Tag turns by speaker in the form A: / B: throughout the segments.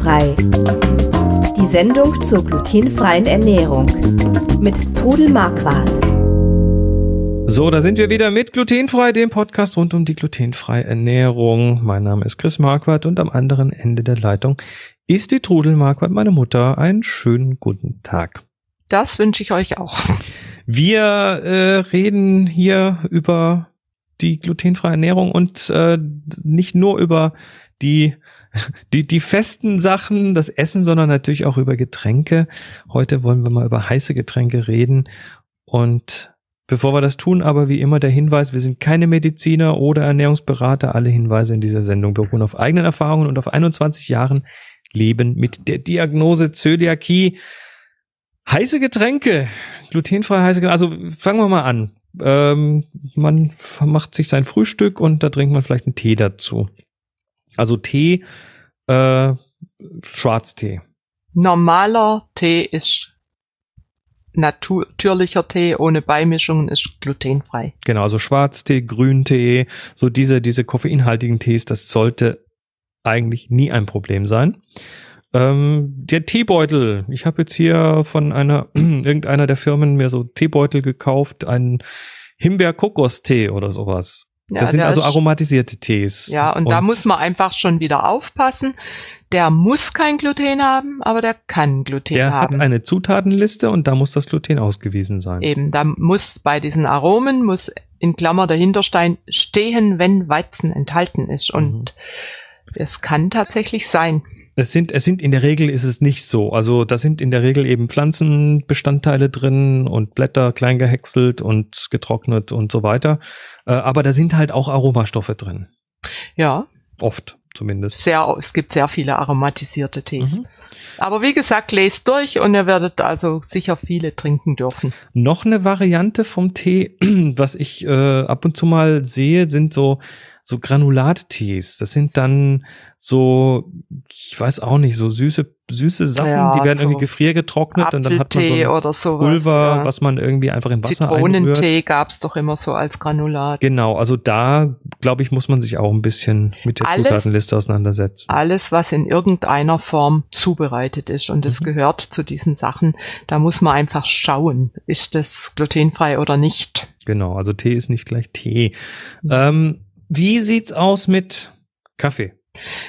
A: Glutenfrei. Die Sendung zur glutenfreien Ernährung mit Trudel Marquardt.
B: So, da sind wir wieder mit Glutenfrei, dem Podcast rund um die glutenfreie Ernährung. Mein Name ist Chris Marquardt und am anderen Ende der Leitung ist die Trudel Marquardt, meine Mutter. Einen schönen guten Tag.
C: Das wünsche ich euch auch.
B: Wir äh, reden hier über die glutenfreie Ernährung und äh, nicht nur über die die, die festen Sachen, das Essen, sondern natürlich auch über Getränke. Heute wollen wir mal über heiße Getränke reden. Und bevor wir das tun, aber wie immer der Hinweis, wir sind keine Mediziner oder Ernährungsberater. Alle Hinweise in dieser Sendung beruhen auf eigenen Erfahrungen und auf 21 Jahren Leben mit der Diagnose Zöliakie. Heiße Getränke, glutenfreie heiße Getränke. Also fangen wir mal an. Ähm, man macht sich sein Frühstück und da trinkt man vielleicht einen Tee dazu. Also Tee, äh, Schwarztee.
C: Normaler Tee ist natürlicher Tee ohne Beimischungen ist glutenfrei.
B: Genau, also Schwarztee, Grüntee, so diese, diese koffeinhaltigen Tees, das sollte eigentlich nie ein Problem sein. Ähm, der Teebeutel. Ich habe jetzt hier von einer irgendeiner der Firmen mir so Teebeutel gekauft, einen Himbeer-Kokos-Tee oder sowas. Ja, das sind also aromatisierte Tees.
C: Ja, und, und, da muss man einfach schon wieder aufpassen. Der muss kein Gluten haben, aber der kann Gluten
B: der
C: haben.
B: Der hat eine Zutatenliste und da muss das Gluten ausgewiesen sein.
C: Eben, da muss bei diesen Aromen muss in Klammer dahinter stehen, wenn Weizen enthalten ist. Und mhm. es kann tatsächlich sein.
B: Es sind, es sind in der Regel ist es nicht so. Also da sind in der Regel eben Pflanzenbestandteile drin und Blätter klein gehäckselt und getrocknet und so weiter. Äh, aber da sind halt auch Aromastoffe drin.
C: Ja.
B: Oft zumindest.
C: Sehr, es gibt sehr viele aromatisierte Tees. Mhm. Aber wie gesagt, lest durch und ihr werdet also sicher viele trinken dürfen.
B: Noch eine Variante vom Tee, was ich äh, ab und zu mal sehe, sind so so Granulattees. Das sind dann so, ich weiß auch nicht, so süße, süße Sachen, ja, die werden so irgendwie gefriergetrocknet und dann hat man so
C: oder sowas,
B: Pulver, ja. was man irgendwie einfach in Wasser
C: Zitronentee gab's doch immer so als Granulat.
B: Genau, also da, glaube ich, muss man sich auch ein bisschen mit der alles, Zutatenliste auseinandersetzen.
C: Alles, was in irgendeiner Form zubereitet ist und es mhm. gehört zu diesen Sachen, da muss man einfach schauen, ist das glutenfrei oder nicht.
B: Genau, also Tee ist nicht gleich Tee. Mhm. Ähm, wie sieht's aus mit Kaffee?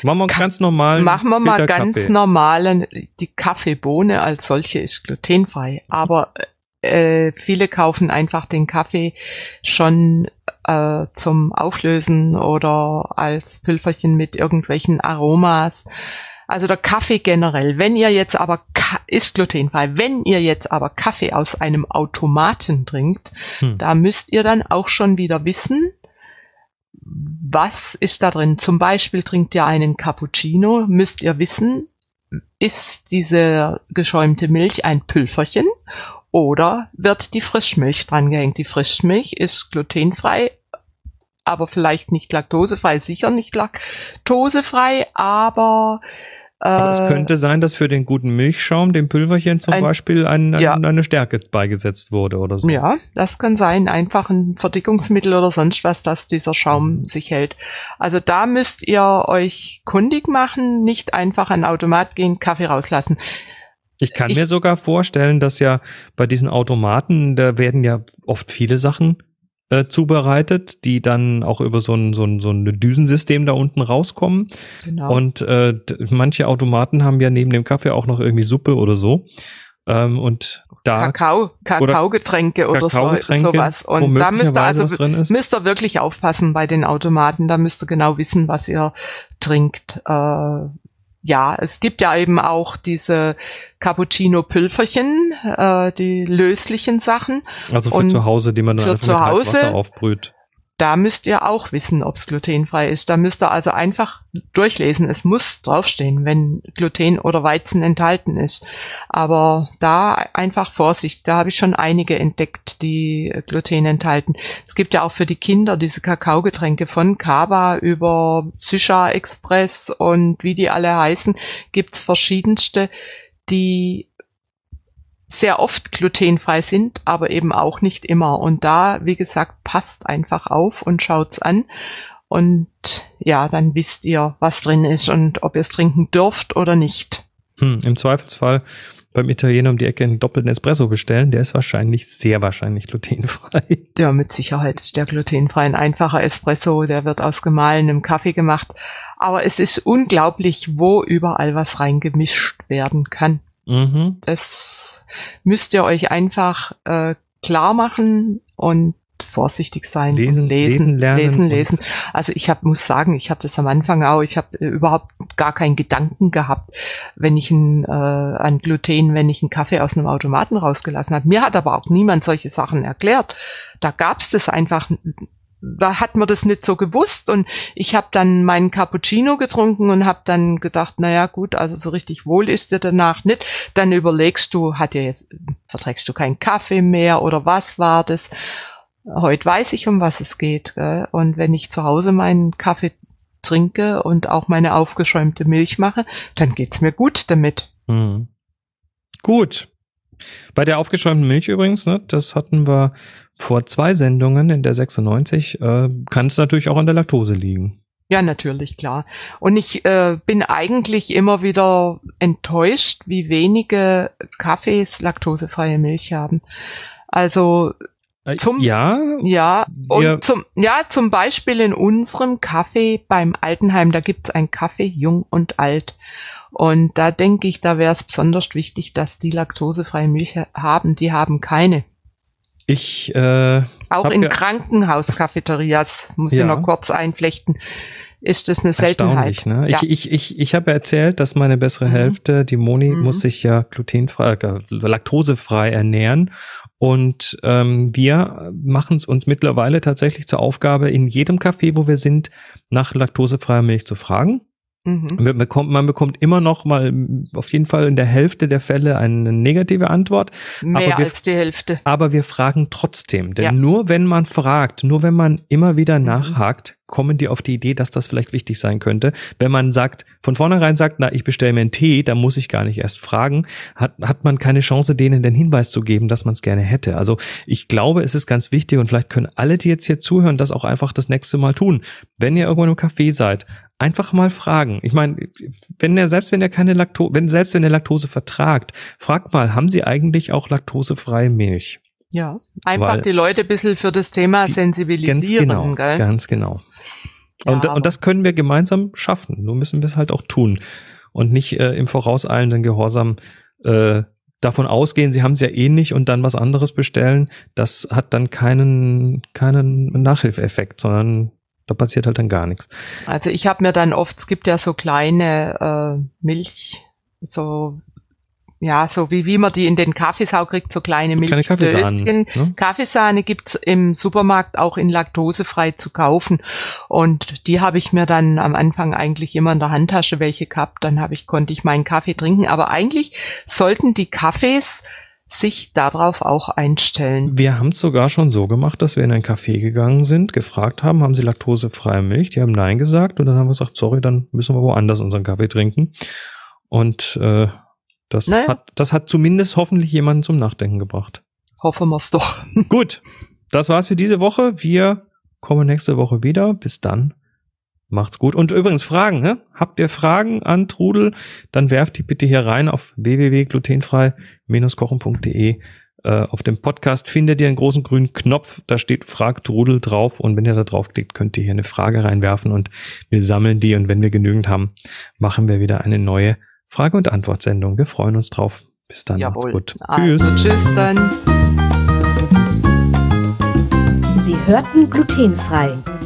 B: Machen wir ganz normal.
C: Machen wir mal ganz normalen. Die Kaffeebohne als solche ist glutenfrei, aber äh, viele kaufen einfach den Kaffee schon äh, zum Auflösen oder als Pülferchen mit irgendwelchen Aromas. Also der Kaffee generell. Wenn ihr jetzt aber ist glutenfrei. Wenn ihr jetzt aber Kaffee aus einem Automaten trinkt, hm. da müsst ihr dann auch schon wieder wissen, was ist da drin? Zum Beispiel trinkt ihr einen Cappuccino, müsst ihr wissen, ist diese geschäumte Milch ein Pülferchen oder wird die Frischmilch drangehängt? Die Frischmilch ist glutenfrei, aber vielleicht nicht laktosefrei, sicher nicht laktosefrei, aber
B: aber es äh, könnte sein, dass für den guten Milchschaum, dem Pülverchen zum ein, Beispiel, ein, ein, ja. eine Stärke beigesetzt wurde oder so.
C: Ja, das kann sein. Einfach ein Verdickungsmittel oder sonst was, dass dieser Schaum mhm. sich hält. Also da müsst ihr euch kundig machen, nicht einfach an Automat gehen, Kaffee rauslassen.
B: Ich kann ich, mir sogar vorstellen, dass ja bei diesen Automaten, da werden ja oft viele Sachen äh, zubereitet, die dann auch über so ein, so ein, so ein Düsensystem da unten rauskommen. Genau. Und äh, manche Automaten haben ja neben dem Kaffee auch noch irgendwie Suppe oder so. Ähm, und da
C: Kakao, Kakaogetränke oder, Kakaogetränke, so, sowas. Und da müsst ihr also müsst ihr wirklich aufpassen bei den Automaten. Da müsst ihr genau wissen, was ihr trinkt. Äh, ja, es gibt ja eben auch diese Cappuccino-Pülferchen, äh, die löslichen Sachen.
B: Also für Und zu Hause, die man dann einfach mit Hause, Wasser aufbrüht
C: da müsst ihr auch wissen, ob es glutenfrei ist. Da müsst ihr also einfach durchlesen. Es muss draufstehen, wenn Gluten oder Weizen enthalten ist. Aber da einfach Vorsicht. Da habe ich schon einige entdeckt, die Gluten enthalten. Es gibt ja auch für die Kinder diese Kakaogetränke von Kaba über Sysha Express und wie die alle heißen, gibt's verschiedenste, die sehr oft glutenfrei sind, aber eben auch nicht immer. Und da, wie gesagt, passt einfach auf und schaut's an. Und ja, dann wisst ihr, was drin ist und ob ihr es trinken dürft oder nicht.
B: Hm, Im Zweifelsfall beim Italiener um die Ecke einen doppelten Espresso bestellen. Der ist wahrscheinlich, sehr wahrscheinlich glutenfrei.
C: Ja, mit Sicherheit ist der glutenfrei. Ein einfacher Espresso, der wird aus gemahlenem Kaffee gemacht. Aber es ist unglaublich, wo überall was reingemischt werden kann.
B: Mhm.
C: Das müsst ihr euch einfach äh, klar machen und vorsichtig sein.
B: Lesen,
C: und
B: lesen,
C: lesen,
B: lernen
C: lesen, lesen. Also ich hab, muss sagen, ich habe das am Anfang auch, ich habe äh, überhaupt gar keinen Gedanken gehabt, wenn ich ein, äh, an Gluten, wenn ich einen Kaffee aus einem Automaten rausgelassen habe. Mir hat aber auch niemand solche Sachen erklärt. Da gab's das einfach da hat man das nicht so gewusst und ich habe dann meinen Cappuccino getrunken und habe dann gedacht, naja gut, also so richtig wohl ist dir danach nicht. Dann überlegst du, hat dir jetzt verträgst du keinen Kaffee mehr oder was war das? Heute weiß ich, um was es geht. Gell? Und wenn ich zu Hause meinen Kaffee trinke und auch meine aufgeschäumte Milch mache, dann geht's mir gut damit.
B: Mhm. Gut. Bei der aufgeschäumten Milch übrigens, ne, das hatten wir vor zwei Sendungen in der 96, äh, kann es natürlich auch an der Laktose liegen.
C: Ja, natürlich, klar. Und ich äh, bin eigentlich immer wieder enttäuscht, wie wenige Kaffees laktosefreie Milch haben. Also Zum-
B: ja,
C: ja, und zum, ja, zum Beispiel in unserem Kaffee beim Altenheim, da gibt's ein Kaffee jung und alt. Und da denke ich, da wäre es besonders wichtig, dass die laktosefreie Milch haben. Die haben keine.
B: ich, äh,
C: Auch in
B: ja-
C: Krankenhauscafeterias, muss ich
B: Ja.
C: noch kurz einflechten, ist das eine Seltenheit.
B: erstaunlich, ne?
C: Ja.
B: Ich, ich, ich, ich habe erzählt, dass meine bessere
C: Mhm.
B: Hälfte, die Moni,
C: Mhm.
B: muss sich ja glutenfrei, äh, laktosefrei ernähren. Und ähm, wir machen es uns mittlerweile tatsächlich zur Aufgabe, in jedem Café, wo wir sind, nach laktosefreier Milch zu fragen.
C: Mhm.
B: Man bekommt, man bekommt immer noch mal auf jeden Fall in der Hälfte der Fälle eine negative Antwort.
C: Mehr
B: wir-
C: als die Hälfte.
B: Aber wir fragen trotzdem. Denn
C: Ja.
B: nur wenn man fragt, nur wenn man immer wieder
C: Mhm.
B: nachhakt, kommen die auf die Idee, dass das vielleicht wichtig sein könnte. Wenn man sagt, von vornherein sagt, na, ich bestelle mir einen Tee, dann muss ich gar nicht erst fragen, hat, hat man keine Chance, denen den Hinweis zu geben, dass man es gerne hätte. Also ich glaube, es ist ganz wichtig und vielleicht können alle, die jetzt hier zuhören, das auch einfach das nächste Mal tun. Wenn ihr irgendwo im Café seid, einfach mal fragen. Ich meine, wenn er, selbst wenn er keine Laktose, wenn, selbst wenn er Laktose vertragt, fragt mal, haben sie eigentlich auch laktosefreie Milch?
C: Ja. Einfach
B: Weil-
C: die Leute ein bisschen für das Thema
B: Die-
C: sensibilisieren.
B: Ganz genau,
C: gell?
B: ganz genau.
C: Ja,
B: und, und das können wir gemeinsam schaffen. Nur müssen wir es halt auch tun und nicht äh, im vorauseilenden Gehorsam äh, davon ausgehen, sie haben es ja eh nicht und dann was anderes bestellen. Das hat dann keinen keinen Nachhilfeffekt, sondern da passiert halt dann gar nichts.
C: Also ich habe mir dann oft, es gibt ja so kleine äh, Milch, so ja, so wie wie man die in den Kaffeesau kriegt, so kleine. Milchdöschen.
B: Ne?
C: Kaffeesahne gibt's im Supermarkt auch in laktosefrei zu kaufen. Und die habe ich mir dann am Anfang eigentlich immer in der Handtasche welche gehabt. Dann habe ich, konnte ich meinen Kaffee trinken. Aber eigentlich sollten die Kaffees sich darauf auch einstellen.
B: Wir haben es sogar schon so gemacht, dass wir in ein Café gegangen sind, gefragt haben, haben sie laktosefreie Milch? Die haben Nein gesagt und dann haben wir gesagt, sorry, dann müssen wir woanders unseren Kaffee trinken. Und äh, das
C: Naja.
B: hat das hat zumindest hoffentlich jemanden zum Nachdenken gebracht.
C: Hoffen wir's doch.
B: Gut, das war's für diese Woche. Wir kommen nächste Woche wieder. Bis dann. Macht's gut. Und übrigens Fragen, ne? Habt ihr Fragen an Trudel? Dann werft die bitte hier rein auf www.glutenfrei-kochen.de. Äh, auf dem Podcast findet ihr einen großen grünen Knopf, da steht Frag Trudel drauf und wenn ihr da draufklickt, könnt ihr hier eine Frage reinwerfen und wir sammeln die und wenn wir genügend haben, machen wir wieder eine neue Frage- und Antwortsendung. Wir freuen uns drauf. Bis dann. Macht's
C: Jawohl.
B: gut.
C: Also,
B: Tschüss.
C: tschüss dann.
A: Sie hörten glutenfrei.